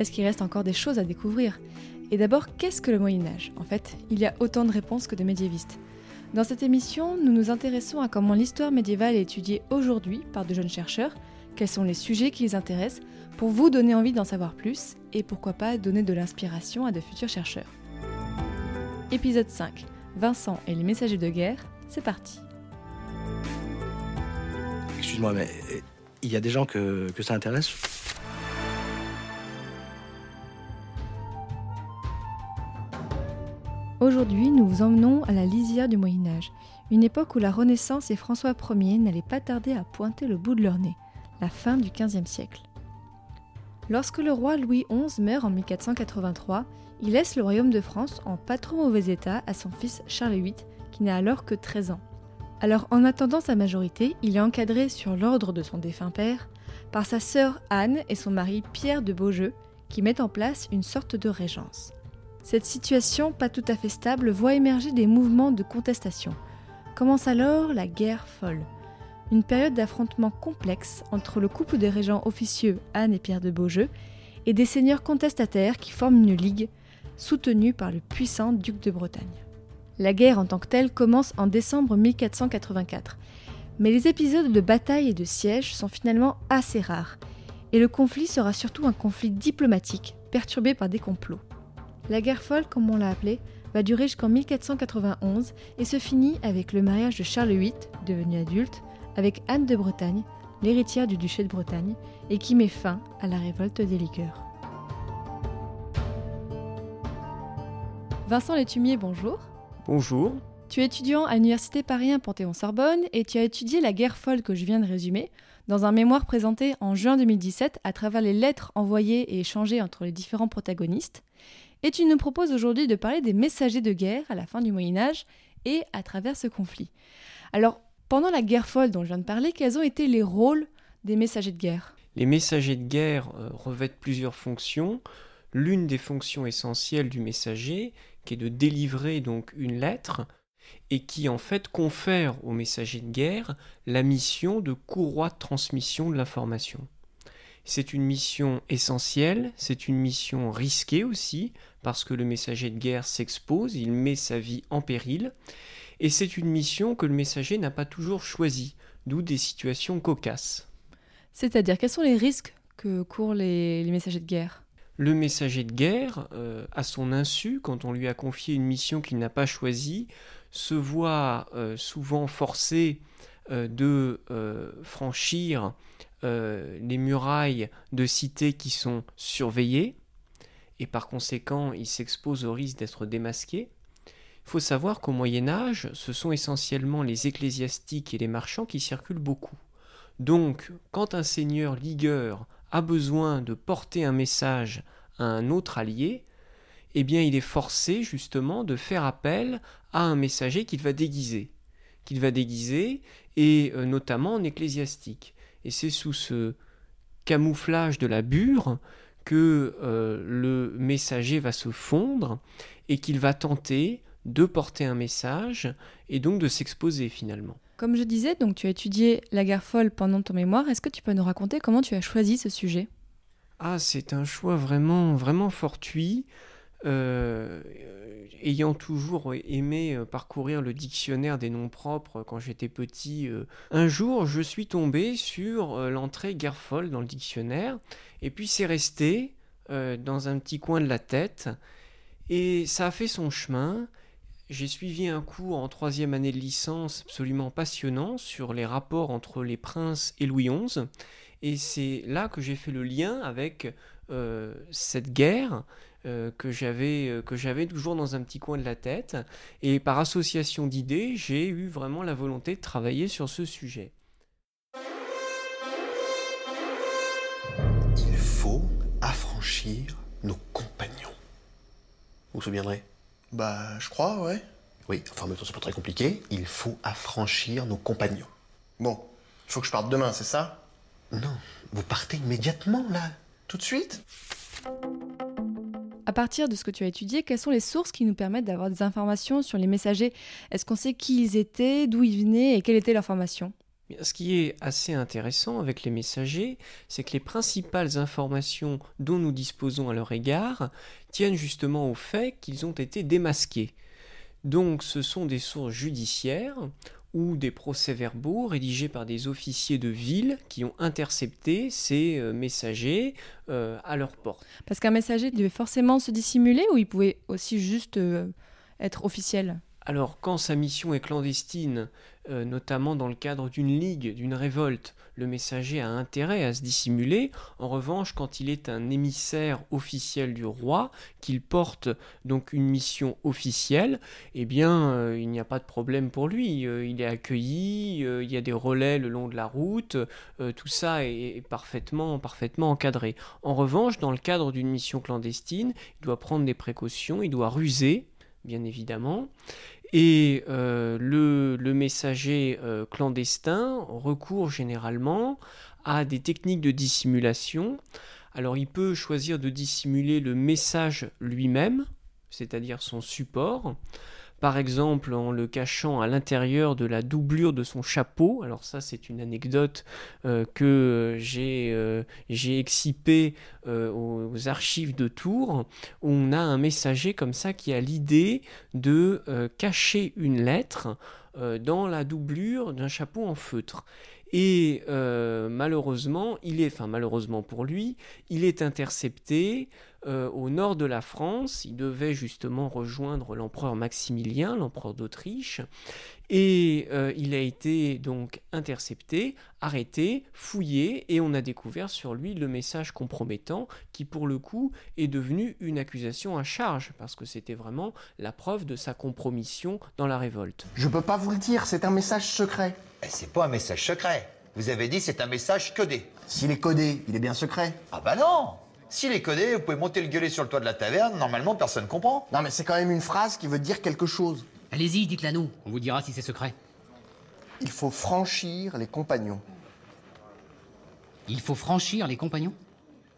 Est-ce qu'il reste encore des choses à découvrir? Et d'abord, qu'est-ce que le Moyen Âge En fait, il y a autant de réponses que de médiévistes. Dans cette émission, nous nous intéressons à comment l'histoire médiévale est étudiée aujourd'hui par de jeunes chercheurs, quels sont les sujets qui les intéressent, pour vous donner envie d'en savoir plus et pourquoi pas donner de l'inspiration à de futurs chercheurs. Épisode 5 Vincent et les messagers de guerre, c'est parti. Excuse-moi, mais euh, il y a des gens que, que ça intéresse? Aujourd'hui, nous vous emmenons à la lisière du Moyen Âge, une époque où la Renaissance et François Ier n'allaient pas tarder à pointer le bout de leur nez, la fin du XVe siècle. Lorsque le roi Louis XI meurt en 1483, il laisse le royaume de France en pas trop mauvais état à son fils Charles VIII, qui n'a alors que 13 ans. Alors en attendant sa majorité, il est encadré sur l'ordre de son défunt père par sa sœur Anne et son mari Pierre de Beaujeu, qui mettent en place une sorte de régence. Cette situation pas tout à fait stable voit émerger des mouvements de contestation. Commence alors la guerre folle, une période d'affrontement complexe entre le couple des régents officieux Anne et Pierre de Beaujeu et des seigneurs contestataires qui forment une ligue soutenue par le puissant duc de Bretagne. La guerre en tant que telle commence en décembre 1484, mais les épisodes de bataille et de siège sont finalement assez rares, et le conflit sera surtout un conflit diplomatique perturbé par des complots. La guerre folle, comme on l'a appelée, va durer jusqu'en 1491 et se finit avec le mariage de Charles VIII, devenu adulte, avec Anne de Bretagne, l'héritière du duché de Bretagne, et qui met fin à la révolte des ligueurs. Vincent Létumier, bonjour. Bonjour. Tu es étudiant à l'Université Paris 1 Panthéon-Sorbonne et tu as étudié la guerre folle que je viens de résumer dans un mémoire présenté en juin 2017 à travers les lettres envoyées et échangées entre les différents protagonistes. Et tu nous proposes aujourd'hui de parler des messagers de guerre à la fin du Moyen Âge et à travers ce conflit. Alors, pendant la guerre folle dont je viens de parler, quels ont été les rôles des messagers de guerre? Les messagers de guerre euh, revêtent plusieurs fonctions. L'une des fonctions essentielles du messager, qui est de délivrer donc une lettre, et qui en fait confère au messager de guerre la mission de courroie de transmission de l'information. C'est une mission essentielle, c'est une mission risquée aussi, parce que le messager de guerre s'expose, il met sa vie en péril, et c'est une mission que le messager n'a pas toujours choisie, d'où des situations cocasses. C'est-à-dire, quels sont les risques que courent les, les messagers de guerre? Le messager de guerre, euh, à son insu, quand on lui a confié une mission qu'il n'a pas choisie, se voit euh, souvent forcé euh, de franchir les murailles de cités qui sont surveillées, et par conséquent il s'expose au risque d'être démasqué. Il faut savoir qu'au Moyen Âge, ce sont essentiellement les ecclésiastiques et les marchands qui circulent beaucoup. Donc, quand un seigneur ligueur a besoin de porter un message à un autre allié, eh bien il est forcé justement de faire appel à un messager qu'il va déguiser, qu'il va déguiser, et euh, notamment en ecclésiastique. Et c'est sous ce camouflage de la bure que euh, le messager va se fondre et qu'il va tenter de porter un message et donc de s'exposer finalement. Comme je disais, donc tu as étudié la guerre folle pendant ton mémoire. Est-ce que tu peux nous raconter comment tu as choisi ce sujet? Ah, c'est un choix vraiment, vraiment fortuit. Euh, ayant toujours aimé euh, parcourir le dictionnaire des noms propres quand j'étais petit, euh, un jour je suis tombé sur euh, l'entrée guerre folle dans le dictionnaire, et puis c'est resté euh, dans un petit coin de la tête, et ça a fait son chemin. J'ai suivi un cours en troisième année de licence absolument passionnant sur les rapports entre les princes et Louis XI, et c'est là que j'ai fait le lien avec euh, cette guerre euh, que j'avais euh, que j'avais toujours dans un petit coin de la tête et par association d'idées j'ai eu vraiment la volonté de travailler sur ce sujet. Il faut affranchir nos compagnons. Vous vous souviendrez? Bah, je crois, ouais. Oui, enfin, mais c'est pas très compliqué. Il faut affranchir nos compagnons. Bon, il faut que je parte demain, c'est ça? Non, vous partez immédiatement, là. Tout de suite? À partir de ce que tu as étudié, quelles sont les sources qui nous permettent d'avoir des informations sur les messagers? Est-ce qu'on sait qui ils étaient, d'où ils venaient et quelle était leur formation? Ce qui est assez intéressant avec les messagers, c'est que les principales informations dont nous disposons à leur égard tiennent justement au fait qu'ils ont été démasqués. Donc ce sont des sources judiciaires ou des procès-verbaux rédigés par des officiers de ville qui ont intercepté ces euh, messagers euh, à leur porte. Parce qu'un messager devait forcément se dissimuler ou il pouvait aussi juste euh, être officiel? Alors quand sa mission est clandestine, euh, notamment dans le cadre d'une ligue, d'une révolte, le messager a intérêt à se dissimuler. En revanche, quand il est un émissaire officiel du roi, qu'il porte donc une mission officielle, eh bien euh, il n'y a pas de problème pour lui. Euh, il est accueilli, il y a des relais le long de la route, tout ça est, parfaitement, parfaitement encadré. En revanche, dans le cadre d'une mission clandestine, il doit prendre des précautions, il doit ruser bien évidemment. Et euh, le, messager euh, clandestin recourt généralement à des techniques de dissimulation. Alors il peut choisir de dissimuler le message lui-même, c'est-à-dire son support par exemple en le cachant à l'intérieur de la doublure de son chapeau. Alors ça c'est une anecdote euh, que j'ai euh, excipée euh, aux, archives de Tours. On a un messager comme ça qui a l'idée de cacher une lettre dans la doublure d'un chapeau en feutre. Et malheureusement, il est, enfin malheureusement pour lui, il est intercepté euh, au nord de la France. Il devait justement rejoindre l'empereur Maximilien, l'empereur d'Autriche. Et euh, il a été donc intercepté, arrêté, fouillé, et on a découvert sur lui le message compromettant qui pour le coup est devenu une accusation à charge, parce que c'était vraiment la preuve de sa compromission dans la révolte. Je peux pas vous le dire, c'est un message secret. Eh, c'est pas un message secret. Vous avez dit c'est un message codé. S'il est codé, il est bien secret. Ah bah non s'il est codé, vous pouvez monter le gueuler sur le toit de la taverne, normalement personne comprend. Non mais c'est quand même une phrase qui veut dire quelque chose. Allez-y, dites-la nous, on vous dira si c'est secret. Il faut franchir les compagnons. Il faut franchir les compagnons?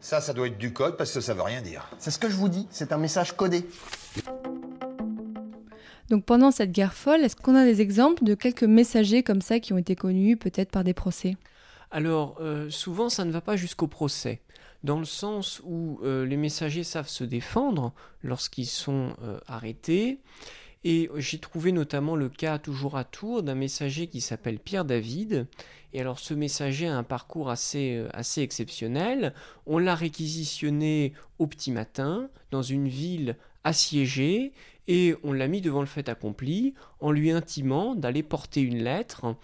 Ça, ça doit être du code parce que ça veut rien dire. C'est ce que je vous dis, c'est un message codé. Donc pendant cette guerre folle, est-ce qu'on a des exemples de quelques messagers comme ça qui ont été connus peut-être par des procès? Alors euh, souvent ça ne va pas jusqu'au procès dans le sens où euh, les messagers savent se défendre lorsqu'ils sont euh, arrêtés. Et j'ai trouvé notamment le cas toujours à Tours d'un messager qui s'appelle Pierre David. Et alors ce messager a un parcours euh, assez exceptionnel. On l'a réquisitionné au petit matin dans une ville assiégée et on l'a mis devant le fait accompli en lui intimant d'aller porter une lettre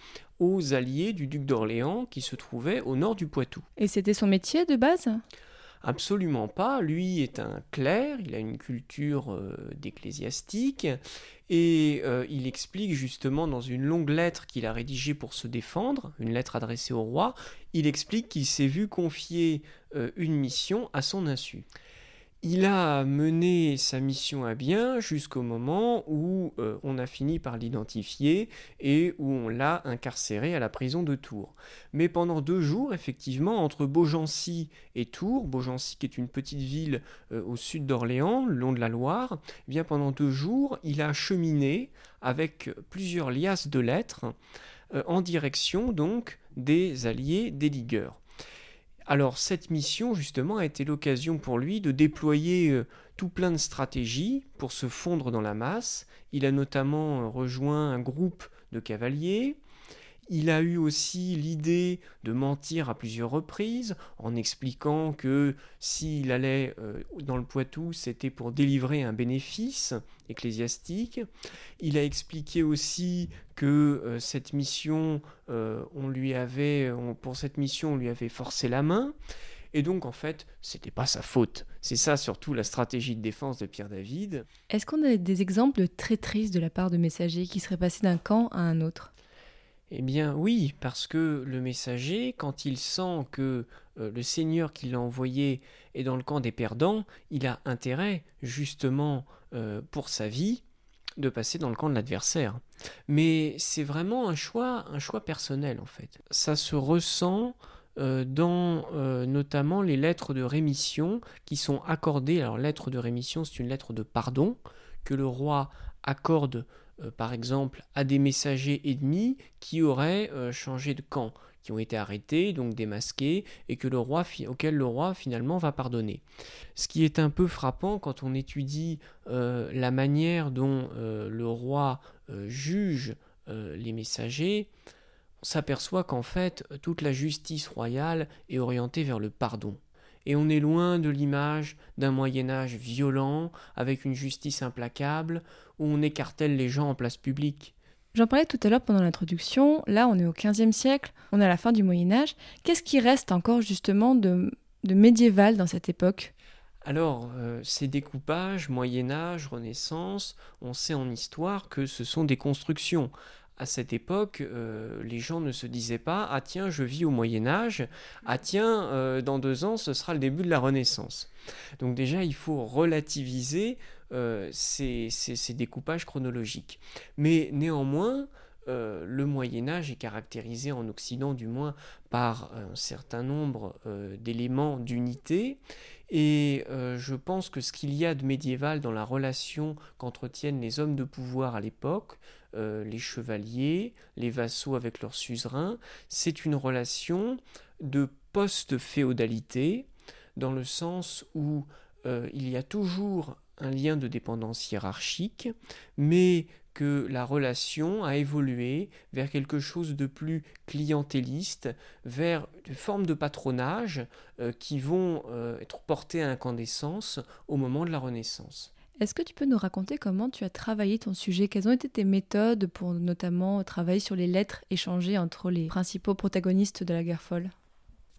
aux alliés du duc d'Orléans qui se trouvaient au nord du Poitou. Et c'était son métier de base? Absolument pas. Lui est un clerc, il a une culture euh, d'ecclésiastique et euh, il explique justement dans une longue lettre qu'il a rédigée pour se défendre, une lettre adressée au roi, il explique qu'il s'est vu confier euh, une mission à son insu. Il a mené sa mission à bien jusqu'au moment où euh, on a fini par l'identifier et où on l'a incarcéré à la prison de Tours. Mais pendant deux jours, effectivement, entre Beaugency et Tours, Beaugency qui est une petite ville euh, au sud d'Orléans, le long de la Loire, eh pendant deux jours, il a cheminé avec plusieurs liasses de lettres euh, en direction donc des alliés des ligueurs. Alors cette mission justement a été l'occasion pour lui de déployer euh, tout plein de stratégies pour se fondre dans la masse. Il a notamment euh, rejoint un groupe de cavaliers, il a eu aussi l'idée de mentir à plusieurs reprises en expliquant que s'il allait euh, dans le Poitou, c'était pour délivrer un bénéfice ecclésiastique. Il a expliqué aussi que euh, cette mission, euh, on lui avait, pour cette mission, on lui avait forcé la main. Et donc, en fait, c'était pas sa faute. C'est ça surtout la stratégie de défense de Pierre David. Est-ce qu'on a des exemples de traîtrises de la part de messagers qui seraient passés d'un camp à un autre? Eh bien oui, parce que le messager, quand il sent que euh, le Seigneur qui l'a envoyé est dans le camp des perdants, il a intérêt justement pour sa vie de passer dans le camp de l'adversaire. Mais c'est vraiment un choix, un choix personnel en fait. Ça se ressent euh, dans euh, notamment les lettres de rémission qui sont accordées. Alors lettre de rémission, c'est une lettre de pardon que le roi accorde euh, par exemple à des messagers ennemis qui auraient changé de camp qui ont été arrêtés, donc démasqués, et que le roi, auquel le roi finalement va pardonner. Ce qui est un peu frappant quand on étudie la manière dont le roi juge les messagers, on s'aperçoit qu'en fait, toute la justice royale est orientée vers le pardon. Et on est loin de l'image d'un Moyen Âge violent, avec une justice implacable, où on écartèle les gens en place publique. J'en parlais tout à l'heure pendant l'introduction, là on est au XVe siècle, on est à la fin du Moyen Âge. Qu'est-ce qui reste encore justement de, médiéval dans cette époque? Alors, euh, ces découpages, Moyen Âge, Renaissance, on sait en histoire que ce sont des constructions à cette époque, euh, les gens ne se disaient pas Ah tiens, je vis au Moyen Âge, ah tiens, euh, dans deux ans, ce sera le début de la Renaissance. Donc déjà, il faut relativiser euh, ces, découpages chronologiques. Mais néanmoins, le Moyen Âge est caractérisé en Occident du moins par un certain nombre d'éléments d'unité et je pense que ce qu'il y a de médiéval dans la relation qu'entretiennent les hommes de pouvoir à l'époque, euh, les chevaliers, les vassaux avec leurs suzerains. C'est une relation de post-féodalité, dans le sens où euh, il y a toujours un lien de dépendance hiérarchique, mais que la relation a évolué vers quelque chose de plus clientéliste, vers des formes de patronage euh, qui vont être portées à incandescence au moment de la Renaissance. Est-ce que tu peux nous raconter comment tu as travaillé ton sujet? Quelles ont été tes méthodes pour notamment travailler sur les lettres échangées entre les principaux protagonistes de la guerre folle?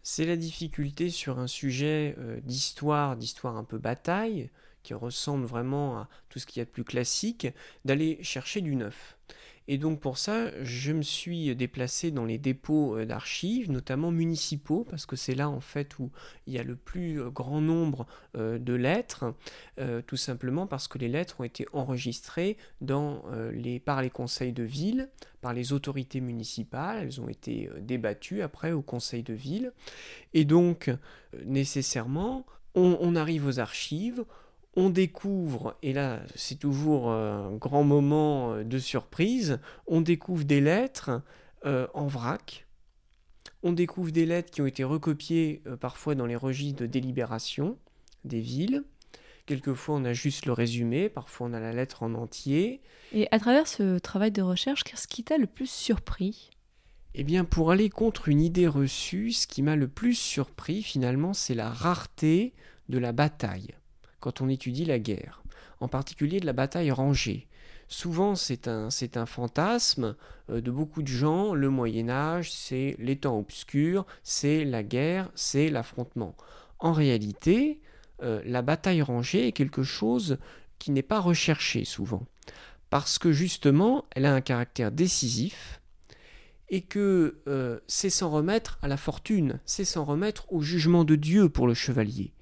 C'est la difficulté sur un sujet euh, d'histoire, d'histoire un peu bataille, qui ressemble vraiment à tout ce qu'il y a de plus classique, d'aller chercher du neuf. Et donc pour ça, je me suis déplacé dans les dépôts euh, d'archives, notamment municipaux, parce que c'est là en fait où il y a le plus euh, grand nombre euh, de lettres, tout simplement parce que les lettres ont été enregistrées dans les, par les conseils de ville, par les autorités municipales, elles ont été débattues après au conseil de ville, et donc nécessairement, on arrive aux archives, on découvre, et là c'est toujours un grand moment euh, de surprise, on découvre des lettres euh, en vrac, on découvre des lettres qui ont été recopiées euh, parfois dans les registres de délibération des villes. Quelquefois on a juste le résumé, parfois on a la lettre en entier. Et à travers ce travail de recherche, qu'est-ce qui t'a le plus surpris? Eh bien, pour aller contre une idée reçue, ce qui m'a le plus surpris finalement, c'est la rareté de la bataille quand on étudie la guerre, en particulier de la bataille rangée. Souvent, c'est un, c'est fantasme euh, de beaucoup de gens. Le Moyen Âge, c'est les temps obscurs, c'est la guerre, c'est l'affrontement. En réalité, euh, la bataille rangée est quelque chose qui n'est pas recherché souvent, parce que justement, elle a un caractère décisif, et que euh, c'est s'en remettre à la fortune, c'est s'en remettre au jugement de Dieu pour le chevalier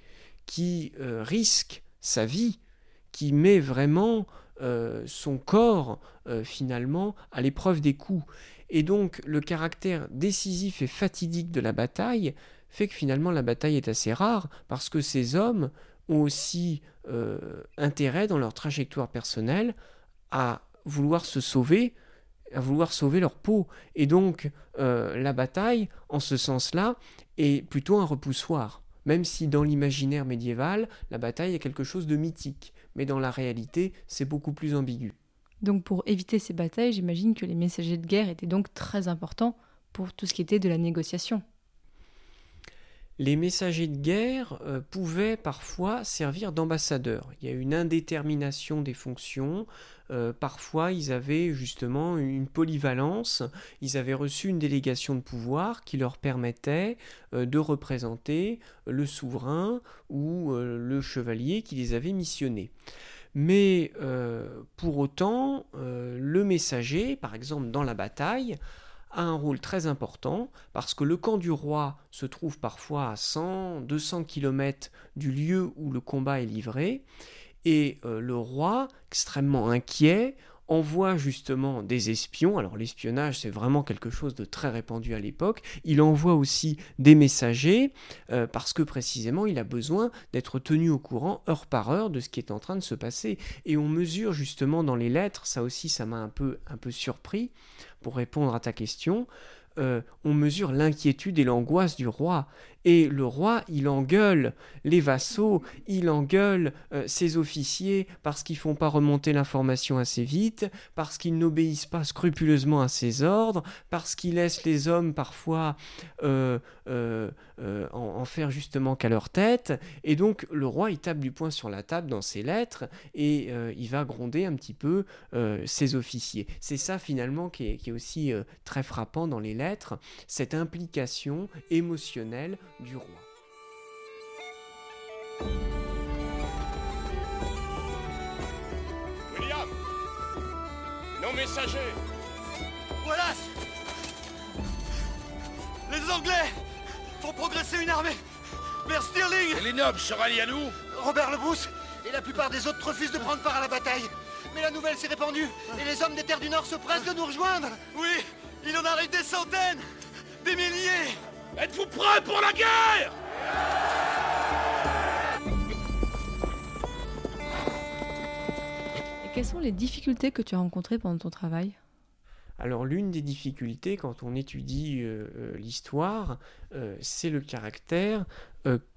qui euh, risque sa vie, qui met vraiment euh, son corps euh, finalement à l'épreuve des coups. Et donc le caractère décisif et fatidique de la bataille fait que finalement la bataille est assez rare parce que ces hommes ont aussi intérêt dans leur trajectoire personnelle à vouloir se sauver, à vouloir sauver leur peau. Et donc la bataille, en ce sens-là, est plutôt un repoussoir même si dans l'imaginaire médiéval, la bataille est quelque chose de mythique, mais dans la réalité, c'est beaucoup plus ambigu. Donc pour éviter ces batailles, j'imagine que les messagers de guerre étaient donc très importants pour tout ce qui était de la négociation les messagers de guerre euh, pouvaient parfois servir d'ambassadeurs. Il y a une indétermination des fonctions. Euh, parfois, ils avaient justement une polyvalence. Ils avaient reçu une délégation de pouvoir qui leur permettait euh, de représenter le souverain ou le chevalier qui les avait missionnés. Mais pour autant, le messager, par exemple dans la bataille, a un rôle très important parce que le camp du roi se trouve parfois à 100, 200 km du lieu où le combat est livré Et euh, le roi, extrêmement inquiet, envoie justement des espions. Alors l'espionnage, c'est vraiment quelque chose de très répandu à l'époque. Il envoie aussi des messagers euh, parce que précisément, il a besoin d'être tenu au courant heure par heure de ce qui est en train de se passer. Et on mesure justement dans les lettres, ça aussi, ça m'a un peu, un peu surpris pour répondre à ta question. Euh, on mesure l'inquiétude et l'angoisse du roi. Et le roi, il engueule les vassaux, il engueule euh, ses officiers parce qu'ils font pas remonter l'information assez vite, parce qu'ils n'obéissent pas scrupuleusement à ses ordres, parce qu'il laisse les hommes parfois euh, en, faire justement qu'à leur tête. Et donc le roi, il tape du poing sur la table dans ses lettres et il va gronder un petit peu ses officiers. C'est ça finalement qui est aussi très frappant dans les lettres, cette implication émotionnelle du roi. William Nos messagers. Voilà Les Anglais font progresser une armée. Vers Stirling. Et les nobles se rallient à nous. Robert le Bruce et la plupart des autres refusent de prendre part à la bataille. Mais la nouvelle s'est répandue et les hommes des terres du Nord se pressent de nous rejoindre. Oui Il en arrive des centaines Des milliers Êtes-vous prêts pour la guerre? Et quelles sont les difficultés que tu as rencontrées pendant ton travail? Alors l'une des difficultés quand on étudie euh, euh, l'histoire, euh, c'est le caractère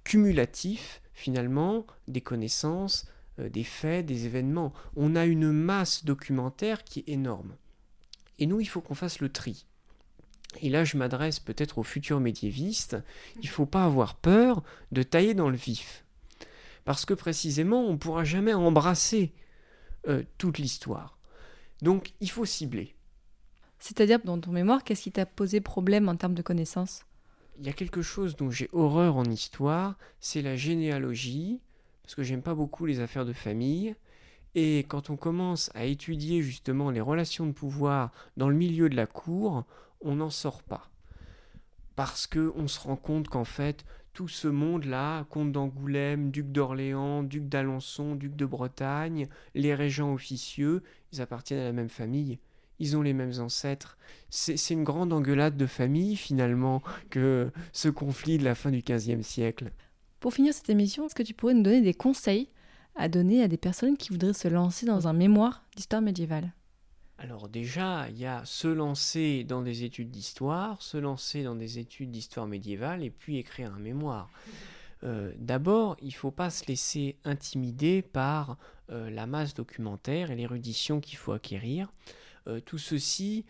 cumulatif finalement des connaissances, des faits, des événements. On a une masse documentaire qui est énorme. Et nous, il faut qu'on fasse le tri. Et là, je m'adresse peut-être aux futurs médiévistes. Il ne faut pas avoir peur de tailler dans le vif. Parce que précisément, on ne pourra jamais embrasser toute l'histoire. Donc, il faut cibler. C'est-à-dire, dans ton mémoire, qu'est-ce qui t'a posé problème en termes de connaissances? Il y a quelque chose dont j'ai horreur en histoire, c'est la généalogie, parce que j'aime pas beaucoup les affaires de famille. Et quand on commence à étudier justement les relations de pouvoir dans le milieu de la cour, on n'en sort pas. Parce que on se rend compte qu'en fait, tout ce monde-là, comte d'Angoulême, duc d'Orléans, duc d'Alençon, duc de Bretagne, les régents officieux, ils appartiennent à la même famille ils ont les mêmes ancêtres. C'est une grande engueulade de famille finalement que ce conflit de la fin du XVe siècle. Pour finir cette émission, est-ce que tu pourrais nous donner des conseils à donner à des personnes qui voudraient se lancer dans un mémoire d'histoire médiévale? Alors déjà, il y a se lancer dans des études d'histoire, se lancer dans des études d'histoire médiévale et puis écrire un mémoire. Euh, d'abord, il ne faut pas se laisser intimider par euh, la masse documentaire et l'érudition qu'il faut acquérir. Euh, tout ceci,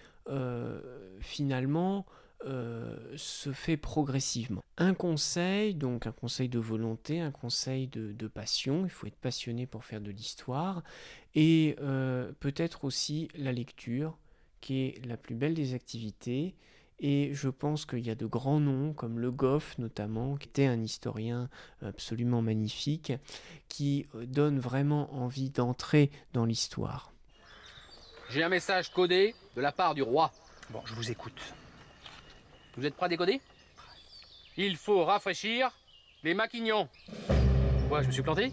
finalement, euh, se fait progressivement. Un conseil, donc un conseil de volonté, un conseil de, passion, il faut être passionné pour faire de l'histoire, et peut-être aussi la lecture, qui est la plus belle des activités. Et je pense qu'il y a de grands noms, comme Le Goff notamment, qui était un historien absolument magnifique, qui donne vraiment envie d'entrer dans l'histoire. J'ai un message codé de la part du roi. Bon, je vous écoute. Vous êtes prêt à décoder? Il faut rafraîchir les maquignons. Quoi, je me suis planté?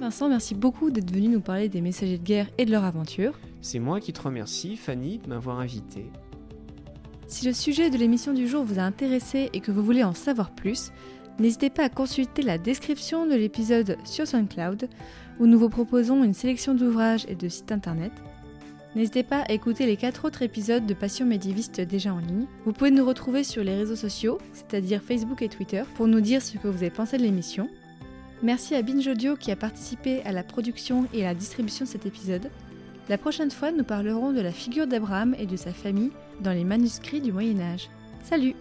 Vincent, merci beaucoup d'être venu nous parler des messagers de guerre et de leur aventure. C'est moi qui te remercie, Fanny, de m'avoir invité. Si le sujet de l'émission du jour vous a intéressé et que vous voulez en savoir plus, n'hésitez pas à consulter la description de l'épisode sur SoundCloud où nous vous proposons une sélection d'ouvrages et de sites internet. N'hésitez pas à écouter les quatre autres épisodes de Passion médiéviste déjà en ligne. Vous pouvez nous retrouver sur les réseaux sociaux, c'est-à-dire Facebook et Twitter, pour nous dire ce que vous avez pensé de l'émission. Merci à Binge Audio qui a participé à la production et à la distribution de cet épisode. La prochaine fois, nous parlerons de la figure d'Abraham et de sa famille dans les manuscrits du Moyen Âge. Salut